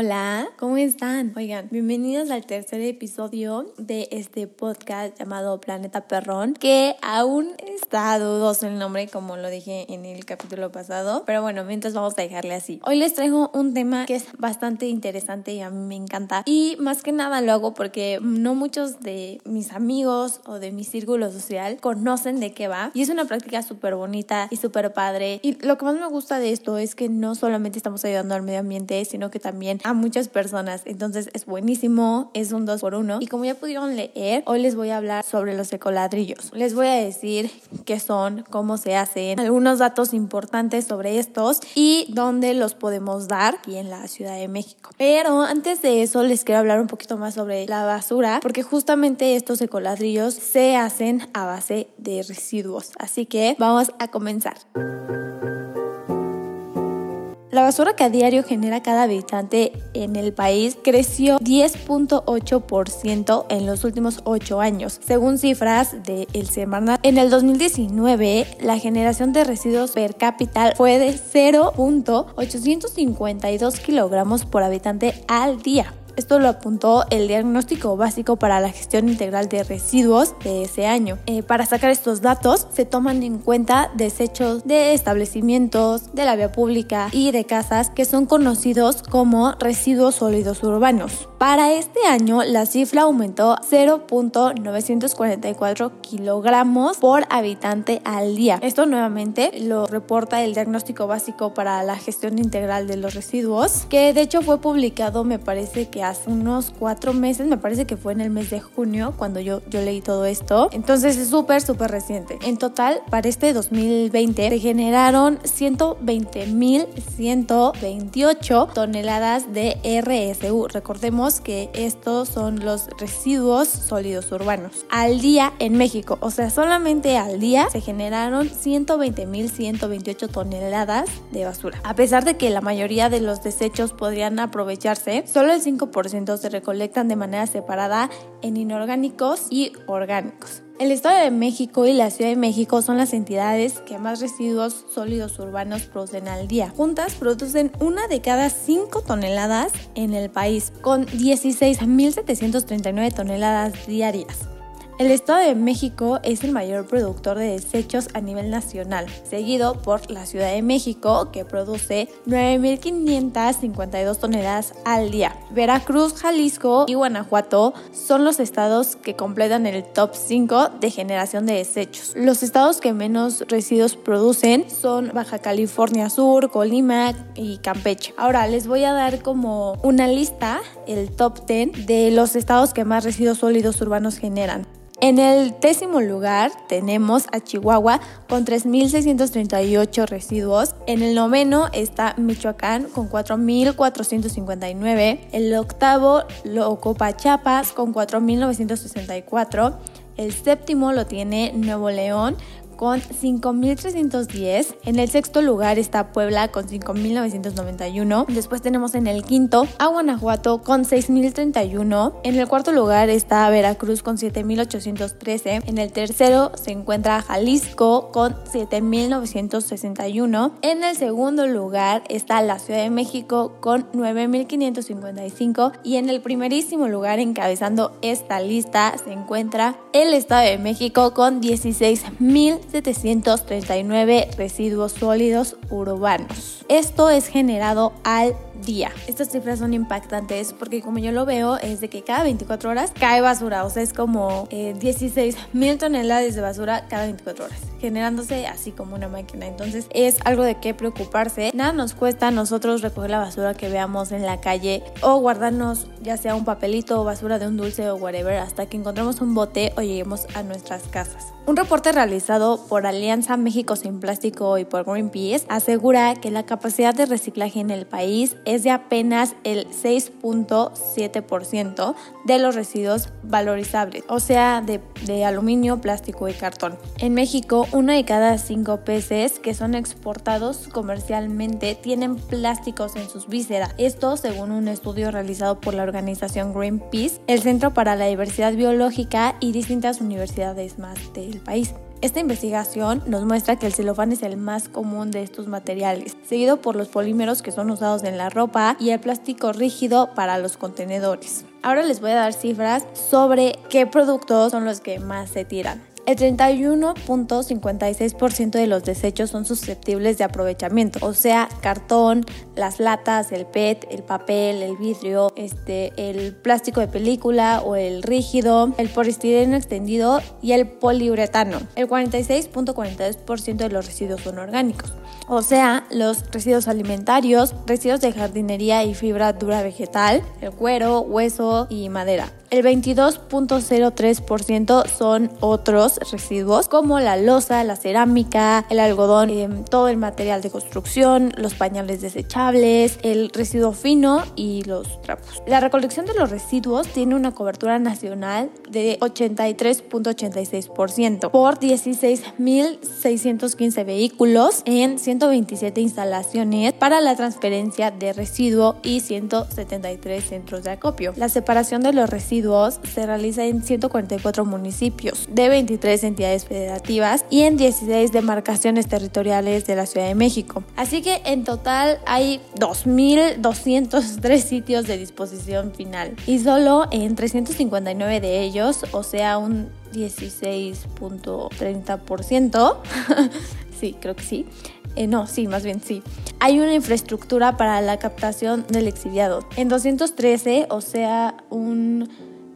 Hola, ¿cómo están? Oigan, bienvenidos al tercer episodio de este podcast llamado Planeta Perrón, que aún está dudoso el nombre, como lo dije en el capítulo pasado, pero bueno, mientras vamos a dejarle así. Hoy les traigo un tema que es bastante interesante y a mí me encanta, y más que nada lo hago porque no muchos de mis amigos o de mi círculo social conocen de qué va, y es una práctica súper bonita y súper padre, y lo que más me gusta de esto es que no solamente estamos ayudando al medio ambiente, sino que también a muchas personas. Entonces es buenísimo, es un 2 por 1 Y como ya pudieron leer, hoy les voy a hablar sobre los ecoladrillos. Les voy a decir qué son, cómo se hacen, algunos datos importantes sobre estos y dónde los podemos dar aquí en la Ciudad de México. Pero antes de eso les quiero hablar un poquito más sobre la basura, porque justamente estos ecoladrillos se hacen a base de residuos. Así que vamos a comenzar. La basura que a diario genera cada habitante en el país creció 10.8% en los últimos 8 años, según cifras de El Semarnat. En el 2019, la generación de residuos per cápita fue de 0.852 kilogramos por habitante al día. Esto lo apuntó el diagnóstico básico para la gestión integral de residuos de ese año. Eh, para sacar estos datos se toman en cuenta desechos de establecimientos, de la vía pública y de casas que son conocidos como residuos sólidos urbanos. Para este año la cifra aumentó 0.944 kilogramos por habitante al día. Esto nuevamente lo reporta el diagnóstico básico para la gestión integral de los residuos, que de hecho fue publicado me parece que hace unos cuatro meses, me parece que fue en el mes de junio cuando yo, yo leí todo esto. Entonces es súper, súper reciente. En total, para este 2020 se generaron 120.128 toneladas de RSU. Recordemos que estos son los residuos sólidos urbanos. Al día en México, o sea, solamente al día se generaron 120.128 toneladas de basura. A pesar de que la mayoría de los desechos podrían aprovecharse, solo el 5% se recolectan de manera separada en inorgánicos y orgánicos. El Estado de México y la Ciudad de México son las entidades que más residuos sólidos urbanos producen al día. Juntas producen una de cada cinco toneladas en el país, con 16.739 toneladas diarias. El Estado de México es el mayor productor de desechos a nivel nacional, seguido por la Ciudad de México, que produce 9.552 toneladas al día. Veracruz, Jalisco y Guanajuato son los estados que completan el top 5 de generación de desechos. Los estados que menos residuos producen son Baja California Sur, Colima y Campeche. Ahora les voy a dar como una lista, el top 10 de los estados que más residuos sólidos urbanos generan. En el décimo lugar tenemos a Chihuahua con 3.638 residuos. En el noveno está Michoacán con 4.459. El octavo lo ocupa Chiapas con 4.964. El séptimo lo tiene Nuevo León con 5.310. En el sexto lugar está Puebla con 5.991. Después tenemos en el quinto a Guanajuato con 6.031. En el cuarto lugar está Veracruz con 7.813. En el tercero se encuentra Jalisco con 7.961. En el segundo lugar está la Ciudad de México con 9.555. Y en el primerísimo lugar encabezando esta lista se encuentra el Estado de México con 16.000 739 residuos sólidos urbanos. Esto es generado al día. Estas cifras son impactantes porque como yo lo veo es de que cada 24 horas cae basura, o sea, es como 16 eh, mil toneladas de basura cada 24 horas, generándose así como una máquina. Entonces es algo de qué preocuparse. Nada nos cuesta nosotros recoger la basura que veamos en la calle o guardarnos ya sea un papelito o basura de un dulce o whatever hasta que encontremos un bote o lleguemos a nuestras casas. Un reporte realizado por Alianza México Sin Plástico y por Greenpeace asegura que la capacidad de reciclaje en el país es de apenas el 6.7% de los residuos valorizables, o sea, de, aluminio, plástico y cartón. En México, uno de cada cinco peces que son exportados comercialmente tienen plásticos en sus vísceras. Esto según un estudio realizado por la organización Greenpeace, el Centro para la Diversidad Biológica y distintas universidades más del país. Esta investigación nos muestra que el celofán es el más común de estos materiales, seguido por los polímeros que son usados en la ropa y el plástico rígido para los contenedores. Ahora les voy a dar cifras sobre qué productos son los que más se tiran. El 31.56% de los desechos son susceptibles de aprovechamiento, o sea, cartón, las latas, el PET, el papel, el vidrio, este, el plástico de película o el rígido, el poliestireno extendido y el poliuretano. El 46.42% de los residuos son orgánicos, o sea, los residuos alimentarios, residuos de jardinería y fibra dura vegetal, el cuero, hueso y madera. El 22.03% son otros residuos como la losa, la cerámica, el algodón, em, todo el material de construcción, los pañales desechables, el residuo fino y los trapos. La recolección de los residuos tiene una cobertura nacional de 83.86% por 16.615 vehículos en 127 instalaciones para la transferencia de residuo y 173 centros de acopio. La separación de los residuos se realiza en 144 municipios de 23 entidades federativas y en 16 demarcaciones territoriales de la Ciudad de México. Así que en total hay 2.203 sitios de disposición final y solo en 359 de ellos, o sea un 16.30%, sí, creo que sí, eh, no, sí, más bien sí. Hay una infraestructura para la captación del exiliado. En 213, o sea, un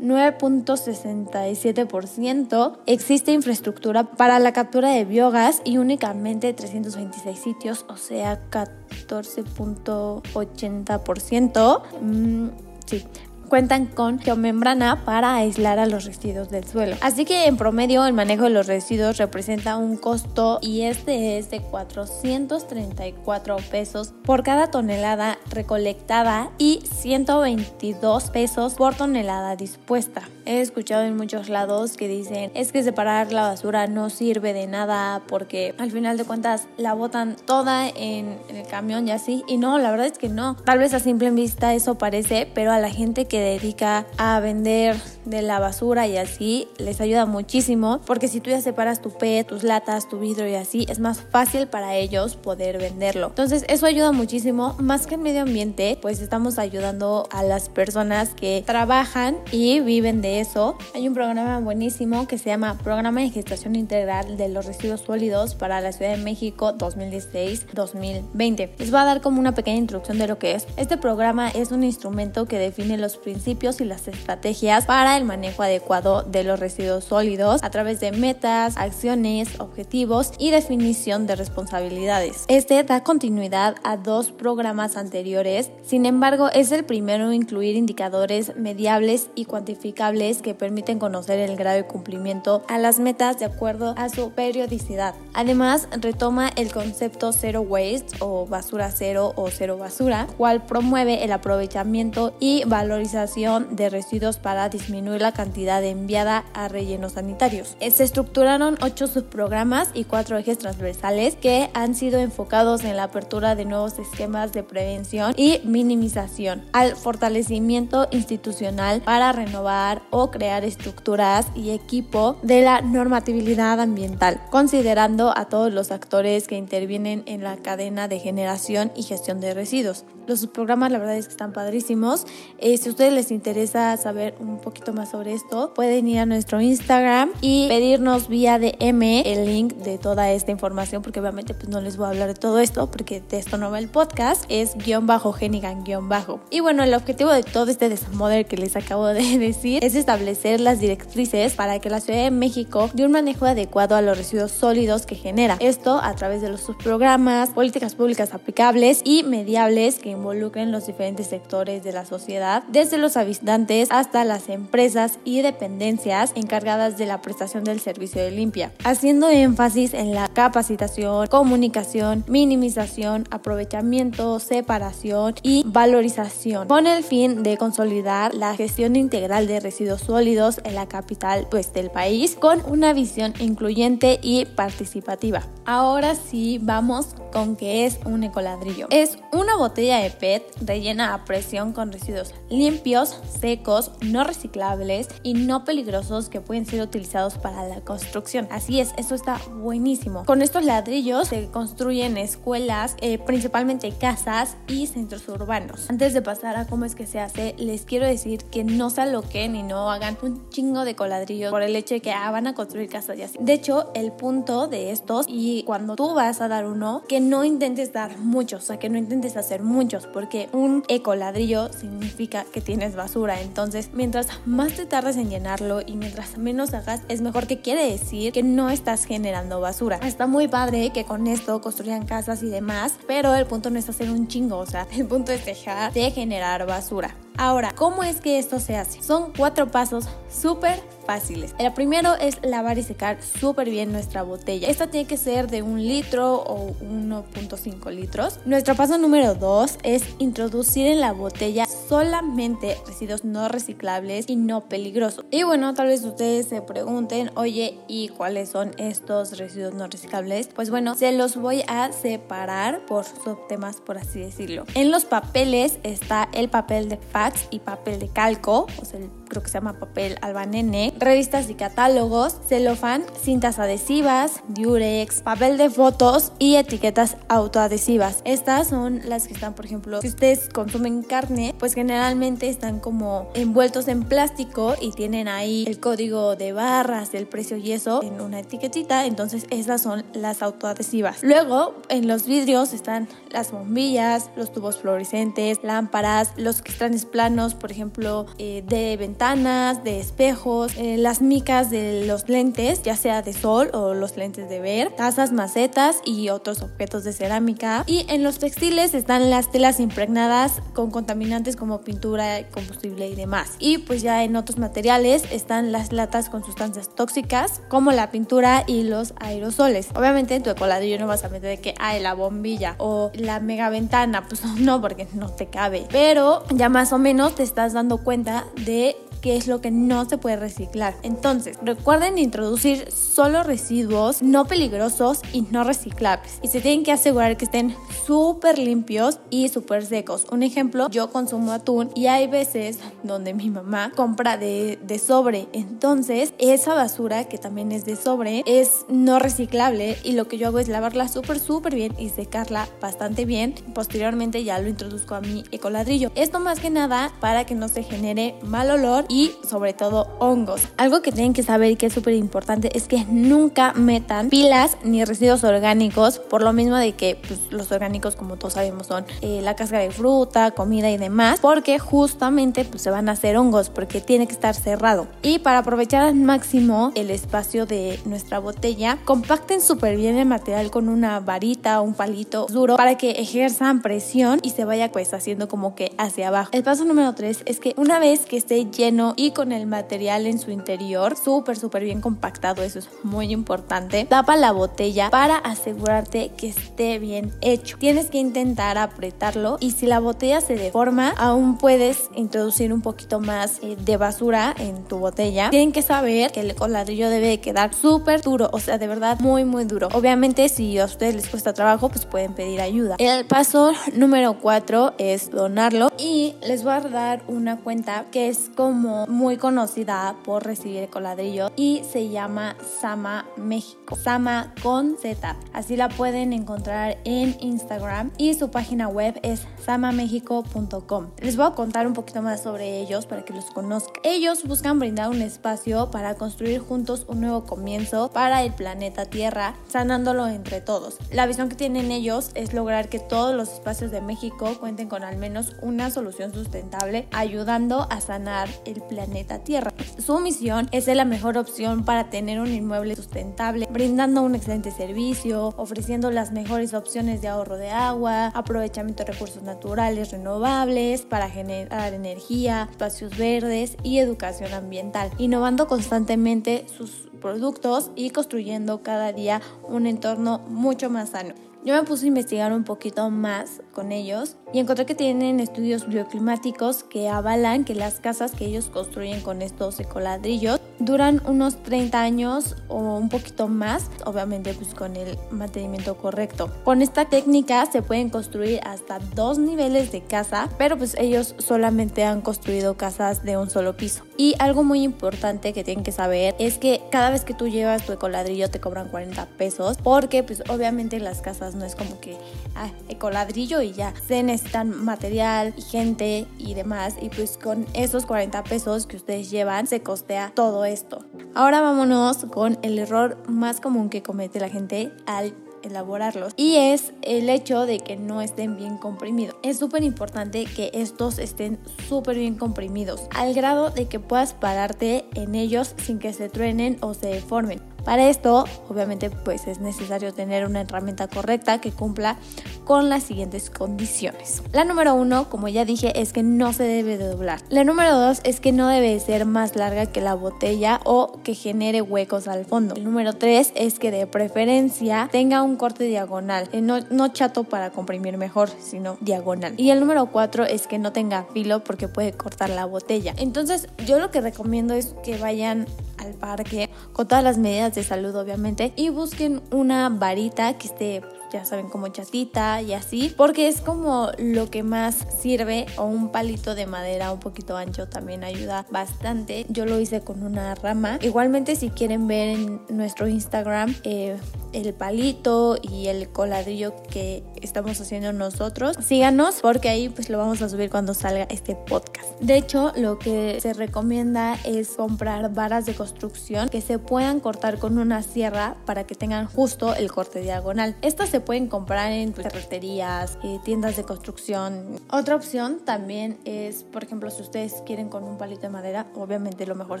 9.67% existe infraestructura para la captura de biogás y únicamente 326 sitios, o sea, 14.80%. Mm, sí, cuentan con geomembrana para aislar a los residuos del suelo. Así que en promedio el manejo de los residuos representa un costo y este es de 434 pesos por cada tonelada recolectada y 122 pesos por tonelada dispuesta. He escuchado en muchos lados que dicen es que separar la basura no sirve de nada porque al final de cuentas la botan toda en, el camión y así y no, la verdad es que no. Tal vez a simple vista eso parece, pero a la gente que dedica a vender de la basura y así les ayuda muchísimo porque si tú ya separas tu PET, tus latas, tu vidrio y así es más fácil para ellos poder venderlo. Entonces eso ayuda muchísimo, más que el medio ambiente, pues estamos ayudando a las personas que trabajan y viven de eso. Hay un programa buenísimo que se llama Programa de Gestación Integral de los Residuos Sólidos para la Ciudad de México 2016-2020. Les voy a dar como una pequeña introducción de lo que es. Este programa es un instrumento que define los principios y las estrategias para el manejo adecuado de los residuos sólidos a través de metas, acciones, objetivos y definición de responsabilidades. Este da continuidad a dos programas anteriores, sin embargo es el primero en incluir indicadores mediables y cuantificables que permiten conocer el grado de cumplimiento a las metas de acuerdo a su periodicidad. Además, retoma el concepto Zero Waste o basura cero o cero basura, cual promueve el aprovechamiento y valorización de residuos para disminuir la cantidad enviada a rellenos sanitarios. Eh, se estructuraron ocho subprogramas y cuatro ejes transversales que han sido enfocados en la apertura de nuevos esquemas de prevención y minimización, al fortalecimiento institucional para renovar o crear estructuras y equipo de la normatividad ambiental, considerando a todos los actores que intervienen en la cadena de generación y gestión de residuos. Los subprogramas la verdad es que están padrísimos. Eh, si a ustedes les interesa saber un poquito más sobre esto, pueden ir a nuestro Instagram y pedirnos vía DM el link de toda esta información, porque obviamente pues no les voy a hablar de todo esto, porque de esto no va el podcast, es guion bajo Genigan guion bajo. Y bueno, el objetivo de todo este desmoder que les acabo de decir es establecer las directrices para que la Ciudad de México dé un manejo adecuado a los residuos sólidos que genera. Esto a través de los subprogramas, políticas públicas aplicables y mediables que involucren los diferentes sectores de la sociedad, desde los habitantes hasta las empresas y dependencias encargadas de la prestación del servicio de limpia, haciendo énfasis en la capacitación, comunicación, minimización, aprovechamiento, separación y valorización, con el fin de consolidar la gestión integral de residuos sólidos en la capital pues, del país con una visión incluyente y participativa. Ahora sí vamos con qué es un ecoladrillo. Es una botella de PET rellena a presión con residuos limpios, secos, no reciclables y no peligrosos que pueden ser utilizados para la construcción. Así es, eso está buenísimo. Con estos ladrillos se construyen escuelas, eh, principalmente casas y centros urbanos. Antes de pasar a cómo es que se hace, les quiero decir que no se aloquen y no hagan un chingo de coladrillos por el hecho de que ah, van a construir casas y así. De hecho, el punto de estos y cuando tú vas a dar uno, que no intentes dar muchos, o sea, que no intentes hacer muchos, porque un ecoladrillo significa que tienes basura. Entonces, mientras más te tardes en llenarlo y mientras menos hagas, es mejor que quiere decir que no estás generando basura. Está muy padre que con esto construyan casas y demás, pero el punto no es hacer un chingo, o sea, el punto es dejar de generar basura. Ahora, ¿cómo es que esto se hace? Son cuatro pasos súper fáciles. El primero es lavar y secar súper bien nuestra botella. Esta tiene que ser de un litro o 1.5 litros. Nuestro paso número dos es introducir en la botella solamente residuos no reciclables y no peligrosos. Y bueno, tal vez ustedes se pregunten, oye, ¿y cuáles son estos residuos no reciclables? Pues bueno, se los voy a separar por subtemas, por así decirlo. En los papeles está el papel de fax y papel de calco, o sea, el creo que se llama papel albanene, revistas y catálogos, celofán, cintas adhesivas, diurex, papel de fotos y etiquetas autoadhesivas. Estas son las que están, por ejemplo, si ustedes consumen carne, pues generalmente están como envueltos en plástico y tienen ahí el código de barras, el precio y eso en una etiquetita, entonces esas son las autoadhesivas. Luego, en los vidrios están las bombillas, los tubos fluorescentes, lámparas, los cristales planos, por ejemplo, eh, de ventanas ventanas, de espejos, eh, las micas de los lentes, ya sea de sol o los lentes de ver, tazas, macetas y otros objetos de cerámica. Y en los textiles están las telas impregnadas con contaminantes como pintura, combustible y demás. Y pues ya en otros materiales están las latas con sustancias tóxicas como la pintura y los aerosoles. Obviamente en tu ecoladrillo no vas a meter de que hay la bombilla o la mega ventana, pues no, porque no te cabe. Pero ya más o menos te estás dando cuenta de qué es lo que no se puede reciclar. Entonces, recuerden introducir solo residuos no peligrosos y no reciclables. Y se tienen que asegurar que estén súper limpios y súper secos. Un ejemplo, yo consumo atún y hay veces donde mi mamá compra de, de sobre. Entonces, esa basura que también es de sobre es no reciclable y lo que yo hago es lavarla súper, súper bien y secarla bastante bien. Posteriormente ya lo introduzco a mi ecoladrillo. Esto más que nada para que no se genere mal olor sobre todo hongos. Algo que tienen que saber que es súper importante es que nunca metan pilas ni residuos orgánicos por lo mismo de que pues, los orgánicos como todos sabemos son eh, la cáscara de fruta, comida y demás porque justamente pues, se van a hacer hongos porque tiene que estar cerrado. Y para aprovechar al máximo el espacio de nuestra botella, compacten súper bien el material con una varita o un palito duro para que ejerzan presión y se vaya pues haciendo como que hacia abajo. El paso número 3 es que una vez que esté lleno y con el material en su interior súper, súper bien compactado. Eso es muy importante. Tapa la botella para asegurarte que esté bien hecho. Tienes que intentar apretarlo y si la botella se deforma, aún puedes introducir un poquito más eh, de basura en tu botella. Tienen que saber que el coladrillo debe quedar súper duro, o sea, de verdad muy, muy duro. Obviamente, si a ustedes les cuesta trabajo, pues pueden pedir ayuda. El paso número 4 es donarlo y les voy a dar una cuenta que es como muy conocida por recibir coladrillo y se llama Sama México. Sama con Z. Así la pueden encontrar en Instagram y su página web es samamexico.com. Les voy a contar un poquito más sobre ellos para que los conozcan. Ellos buscan brindar un espacio para construir juntos un nuevo comienzo para el planeta Tierra, sanándolo entre todos. La visión que tienen ellos es lograr que todos los espacios de México cuenten con al menos una solución sustentable, ayudando a sanar el planeta Tierra. Su misión es ser la mejor opción para tener un inmueble sustentable, brindando un excelente servicio, ofreciendo las mejores opciones de ahorro de agua, aprovechamiento de recursos naturales renovables para generar energía, espacios verdes y educación ambiental, innovando constantemente sus productos y construyendo cada día un entorno mucho más sano. Yo me puse a investigar un poquito más con ellos y encontré que tienen estudios bioclimáticos que avalan que las casas que ellos construyen con estos ecoladrillos duran unos 30 años o un poquito más, obviamente pues con el mantenimiento correcto. Con esta técnica se pueden construir hasta dos niveles de casa, pero pues ellos solamente han construido casas de un solo piso. Y algo muy importante que tienen que saber es que cada vez que tú llevas tu ecoladrillo te cobran 40 pesos, porque pues obviamente las casas no es como que ah, ecoladrillo y ya, se necesitan material y gente y demás, y pues con esos 40 pesos que ustedes llevan se costea todo esto. Ahora vámonos con el error más común que comete la gente al elaborarlos y es el hecho de que no estén bien comprimidos. Es súper importante que estos estén súper bien comprimidos al grado de que puedas pararte en ellos sin que se truenen o se deformen. Para esto, obviamente, pues es necesario tener una herramienta correcta que cumpla con las siguientes condiciones. La número uno, como ya dije, es que no se debe de doblar. La número dos es que no debe ser más larga que la botella o que genere huecos al fondo. El número tres es que de preferencia tenga un corte diagonal, eh, no, no chato para comprimir mejor, sino diagonal. Y el número cuatro es que no tenga filo porque puede cortar la botella. Entonces, yo lo que recomiendo es que vayan al parque con todas las medidas de salud obviamente y busquen una varita que esté ya saben, como chatita y así, porque es como lo que más sirve o un palito de madera un poquito ancho también ayuda bastante. Yo lo hice con una rama. Igualmente si quieren ver en nuestro Instagram eh, el palito y el coladrillo que estamos haciendo nosotros, síganos porque ahí pues lo vamos a subir cuando salga este podcast. De hecho, lo que se recomienda es comprar varas de construcción que se puedan cortar con una sierra para que tengan justo el corte diagonal. Estas se pueden comprar en ferreterías, eh, tiendas de construcción. Otra opción también es, por ejemplo, si ustedes quieren con un palito de madera, obviamente lo mejor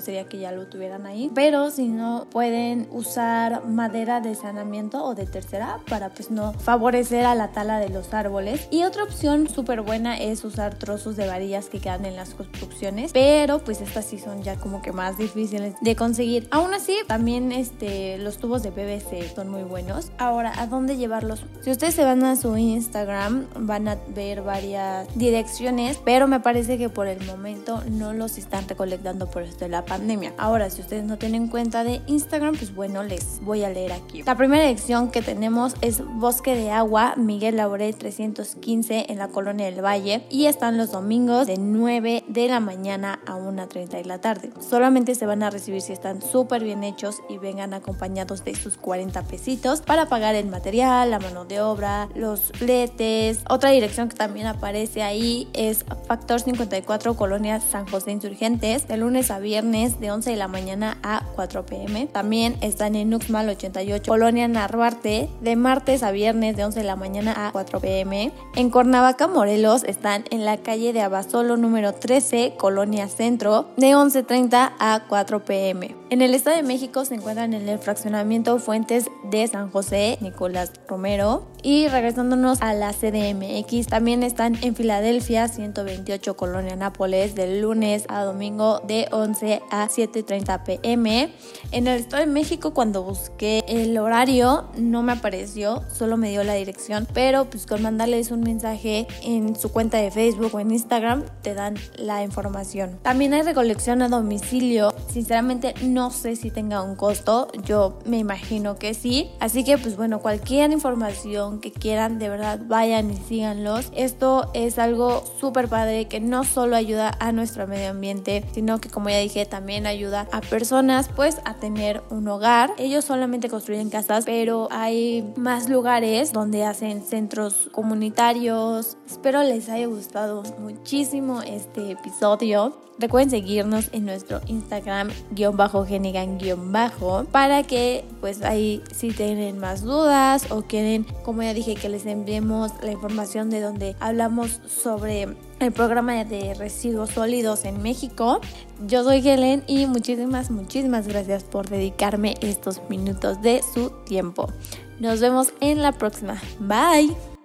sería que ya lo tuvieran ahí, pero si no pueden usar madera de saneamiento o de tercera para pues no favorecer a la tala de los árboles. Y otra opción súper buena es usar trozos de varillas que quedan en las construcciones, pero pues estas sí son ya como que más difíciles de conseguir. Aún así, también este, los tubos de PVC son muy buenos. Ahora, ¿a dónde llevarlos? Si ustedes se van a su Instagram, van a ver varias direcciones, pero me parece que por el momento no los están recolectando por esto de la pandemia. Ahora, si ustedes no tienen cuenta de Instagram, pues bueno, les voy a leer aquí. La primera dirección que tenemos es Bosque de Agua, Miguel Laurel 315 en la colonia del Valle y están los domingos de 9 de la mañana a 1.30 de la tarde. Solamente se van a recibir si están súper bien hechos y vengan acompañados de sus 40 pesitos para pagar el material, la mano de obra, los fletes. Otra dirección que también aparece ahí es Factor 54, Colonia San José Insurgentes, de lunes a viernes de 11 de la mañana a 4 pm. También están en Uxmal 88, Colonia Narvarte, de martes a viernes de 11 de la mañana a 4 pm. En Cuernavaca, Morelos, están en la calle de Abasolo número 13, Colonia Centro, de 11.30 a 4 pm. En el Estado de México se encuentran en el fraccionamiento Fuentes de San José, Nicolás Romero. Y regresándonos a la CDMX, también están en Filadelfia, 128 Colonia Nápoles, del lunes a domingo de 11 a 7.30 pm. En el Estado de México, cuando busqué el horario, no me apareció, solo me dio la dirección, pero pues con mandarles un mensaje en su cuenta de Facebook o en Instagram, te dan la información. También hay recolección a domicilio. Sinceramente, no sé si tenga un costo, yo me imagino que sí. Así que, pues bueno, cualquier información que quieran, de verdad, vayan y síganlos. Esto es algo súper padre que no solo ayuda a nuestro medio ambiente, sino que, como ya dije, también ayuda a personas, pues, a tener un hogar. Ellos solamente construyen casas, pero hay más lugares donde hacen centros comunitarios. Espero les haya gustado muchísimo este episodio. Recuerden seguirnos en nuestro Instagram guion bajo Genigan guion bajo para que pues ahí si tienen más dudas o quieren como ya dije que les enviemos la información de donde hablamos sobre el programa de residuos sólidos en México. Yo soy Helen y muchísimas, muchísimas gracias por dedicarme estos minutos de su tiempo. Nos vemos en la próxima. Bye.